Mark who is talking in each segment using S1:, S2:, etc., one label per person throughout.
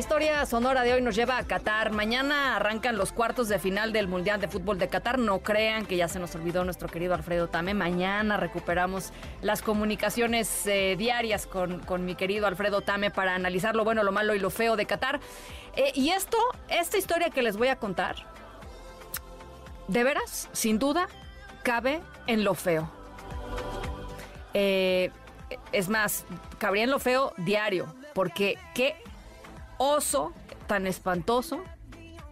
S1: Historia sonora de hoy nos lleva a Qatar. Mañana arrancan los cuartos de final del Mundial de Fútbol de Qatar. No crean que ya se nos olvidó nuestro querido Alfredo Tame. Mañana recuperamos las comunicaciones eh, diarias con, con, mi querido Alfredo Tame para analizar lo bueno, lo malo y lo feo de Qatar. Eh, y esto, esta historia que les voy a contar, de veras, sin duda, cabe en lo feo. Eh, es más, cabría en lo feo diario, porque qué oso tan espantoso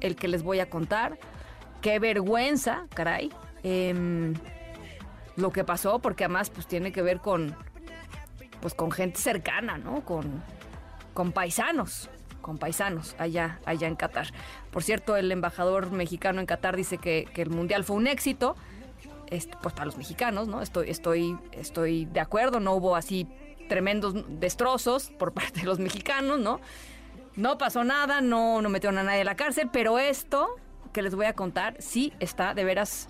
S1: el que les voy a contar. Qué vergüenza, caray. Em, lo que pasó, porque además pues tiene que ver con pues con gente cercana, ¿no? Con, con paisanos, con paisanos allá, allá en Qatar. Por cierto, el embajador mexicano en Qatar dice que, que el mundial fue un éxito. pues para los mexicanos, ¿no? Estoy, estoy, estoy de acuerdo, no hubo así tremendos destrozos por parte de los mexicanos, ¿no? No pasó nada, no, no metieron a nadie a la cárcel, pero esto que les voy a contar sí está de veras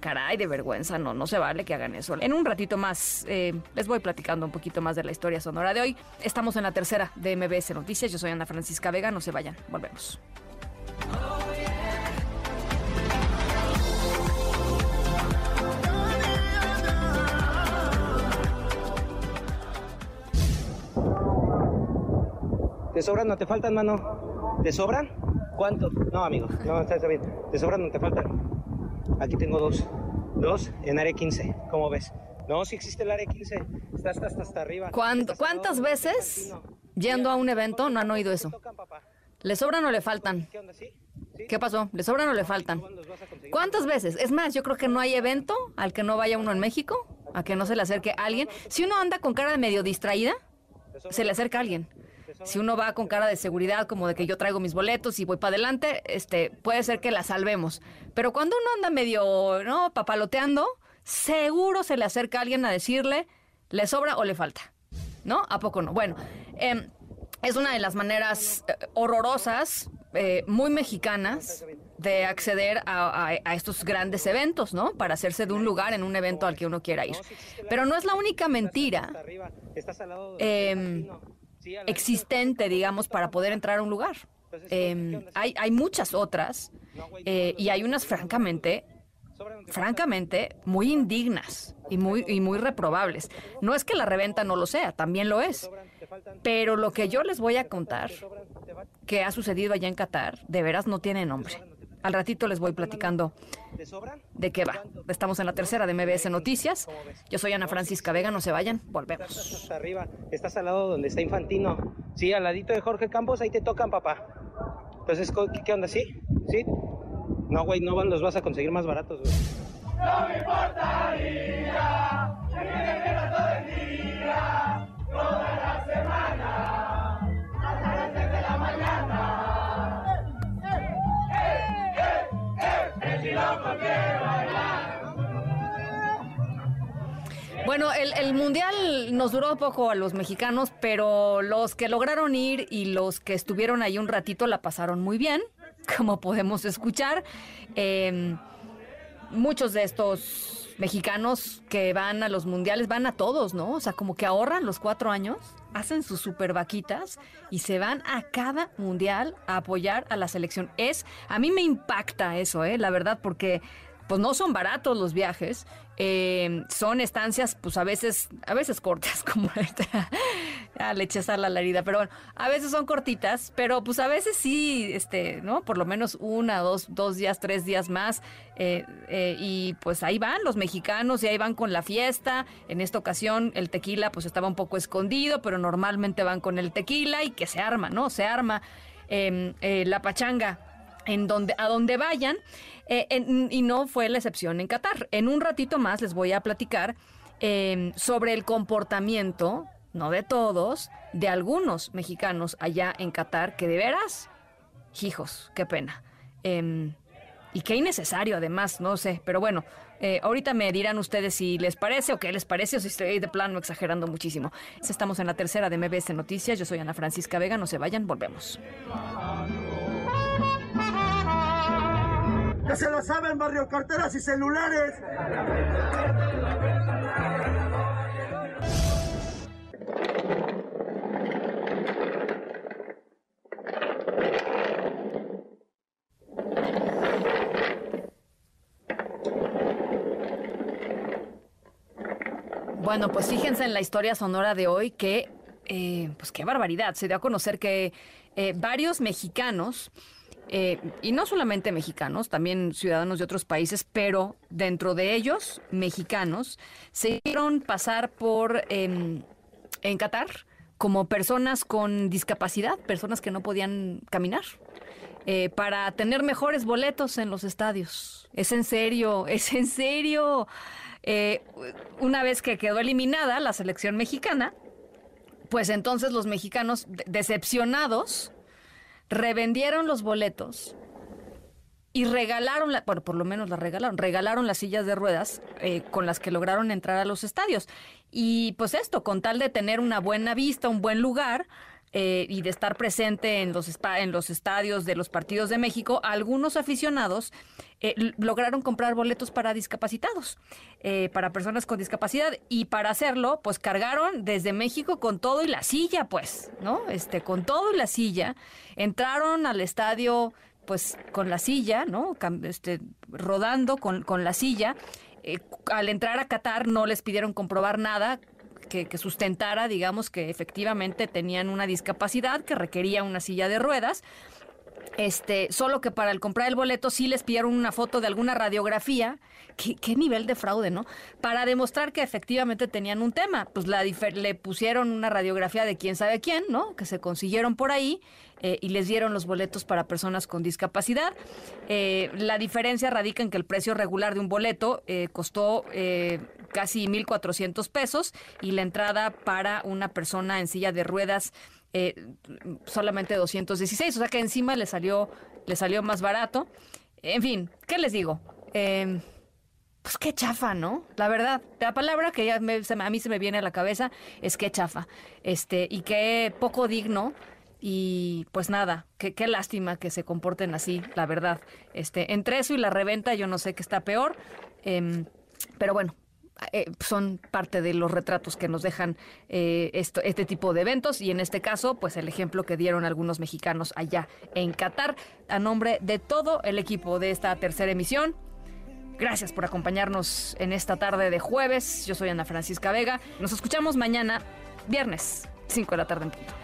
S1: caray, de vergüenza, no, no se vale que hagan eso. En un ratito más eh, les voy platicando un poquito más de la historia sonora de hoy. Estamos en la tercera de MBS Noticias, yo soy Ana Francisca Vega, no se vayan, volvemos.
S2: ¿Te sobran no te faltan, mano? ¿Te sobran? ¿Cuántos? No, amigo, no, está, bien. ¿Te sobran no te faltan? Aquí tengo dos. Dos en área 15, ¿cómo ves? No, si existe el área 15. Está hasta, hasta, arriba.
S3: ¿Cuántas veces yendo a un evento no han oído eso? ¿Le sobran o le faltan? ¿Qué pasó? ¿Le sobran o le faltan? ¿Cuántas veces? Es más, yo creo que no hay evento al que no vaya uno en México, a que no se le acerque a alguien. Si uno anda con cara de medio distraída, se le acerca a alguien. Si uno va con cara de seguridad, como de que yo traigo mis boletos y voy para adelante, este, puede ser que la salvemos. Pero cuando uno anda medio, ¿no? Papaloteando, seguro se le acerca a alguien a decirle, ¿le sobra o le falta? ¿No? ¿A poco no? Bueno, em, es una de las maneras eh, horrorosas, eh, muy mexicanas, de acceder a, estos grandes eventos, ¿no? Para hacerse de un lugar en un evento al que uno quiera ir. Pero no es la única mentira existente, digamos, para poder entrar a un lugar. Em, hay, hay muchas otras eh, y hay unas francamente, francamente, muy indignas y muy, y muy reprobables. No es que la reventa no lo sea, también lo es. Pero lo que yo les voy a contar que ha sucedido allá en Qatar, de veras no tiene nombre. Al ratito les voy platicando de qué va. Estamos en la tercera de MBS Noticias. Yo soy Ana Francisca Vega, no se vayan, volvemos.
S2: arriba, estás al lado donde está Infantino. Sí, al ladito de Jorge Campos, ahí te tocan, papá. Entonces, ¿qué, onda? ¿Sí? ¿Sí? No, güey, no los vas a conseguir más baratos, güey. No me importaría que todo el día,
S3: Bueno, el, mundial nos duró poco a los mexicanos, pero los que lograron ir y los que estuvieron ahí un ratito la pasaron muy bien, como podemos escuchar. Em, muchos de estos mexicanos que van a los mundiales van a todos, ¿no? O sea, como que ahorran los cuatro años, hacen sus super vaquitas y se van a cada mundial a apoyar a la selección. Es, a mí me impacta eso, ¿eh? La verdad, porque pues no son baratos los viajes, eh, son estancias pues a veces, a veces cortas, como esta, ah, le la herida, pero bueno, a veces son cortitas, pero pues a veces sí, este, ¿no? Por lo menos una, dos, dos días, tres días más, eh, eh, y pues ahí van los mexicanos y ahí van con la fiesta, en esta ocasión el tequila pues estaba un poco escondido, pero normalmente van con el tequila y que se arma, ¿no? Se arma em, la pachanga en donde, a donde vayan. Eh, y no fue la excepción en Qatar. En un ratito más les voy a platicar em, sobre el comportamiento no de todos, de algunos mexicanos allá en Qatar que de veras, hijos, qué pena. Em, y qué innecesario además, no sé, pero bueno, eh, ahorita me dirán ustedes si les parece o qué les parece o si estoy de plano exagerando muchísimo. Estamos en la tercera de MBS Noticias, yo soy Ana Francisca Vega, no se vayan, volvemos.
S1: Ya se lo saben, barrio, carteras y celulares.
S3: Bueno, pues fíjense en la historia sonora de hoy que, eh, pues qué barbaridad, se dio a conocer que eh, varios mexicanos, eh, y no solamente mexicanos, también ciudadanos de otros países, pero dentro de ellos, mexicanos, se hicieron pasar por, em, en Qatar, como personas con discapacidad, personas que no podían caminar. para tener mejores boletos en los estadios. Es en serio, es en serio. Eh, una vez que quedó eliminada la selección mexicana, pues entonces los mexicanos decepcionados revendieron los boletos y regalaron, la, bueno, por lo menos la regalaron, regalaron las sillas de ruedas eh, con las que lograron entrar a los estadios. Y pues esto, con tal de tener una buena vista, un buen lugar, eh, y de estar presente en los, en los estadios de los partidos de México, algunos aficionados eh, lograron comprar boletos para discapacitados, eh, para personas con discapacidad, y para hacerlo, pues cargaron desde México con todo y la silla, pues, ¿no? Este, con todo y la silla, entraron al estadio pues con la silla, ¿no? Este, rodando con, con la silla. al entrar a Qatar no les pidieron comprobar nada, que, sustentara, digamos, que efectivamente tenían una discapacidad que requería una silla de ruedas. Este, solo que para el comprar el boleto sí les pidieron una foto de alguna radiografía. ¿Qué, nivel de fraude, no? Para demostrar que efectivamente tenían un tema. Pues le pusieron una radiografía de quién sabe quién, ¿no? Que se consiguieron por ahí eh, y les dieron los boletos para personas con discapacidad. Eh, la diferencia radica en que el precio regular de un boleto eh, costó casi 1.400 pesos y la entrada para una persona en silla de ruedas solamente 216, o sea que encima le salió, le salió más barato. En fin, ¿qué les digo? Em, pues qué chafa, ¿no? La verdad, la palabra que ya a mí se me viene a la cabeza es qué chafa. Este, y qué poco digno y pues nada, qué, qué, lástima que se comporten así, la verdad. Este, entre eso y la reventa, yo no sé qué está peor. Em, pero bueno, eh, son parte de los retratos que nos dejan eh, este tipo de eventos y en este caso, pues el ejemplo que dieron algunos mexicanos allá en Qatar. A nombre de todo el equipo de esta tercera emisión, gracias por acompañarnos en esta tarde de jueves. Yo soy Ana Francisca Vega. Nos escuchamos mañana, viernes, 5 de la tarde en punto.